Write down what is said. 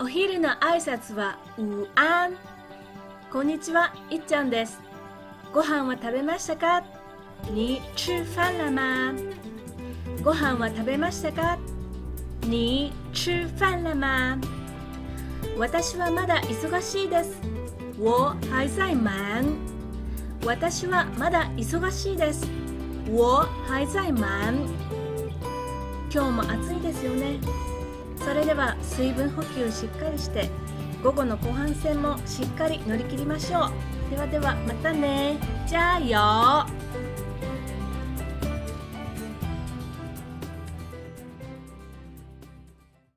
お昼の挨拶は午安こんにちは、いっちゃんです。ご飯は食べましたか？你吃饭了吗ご飯は食べましたか？你吃饭了吗私はまだ忙しいです。我还在忙私はまだ忙しいです。我还在忙今日も暑いですよね。れでは水分補給しっかりして午後の後半戦もしっかり乗り切りましょう。ではではまたね。じゃあよ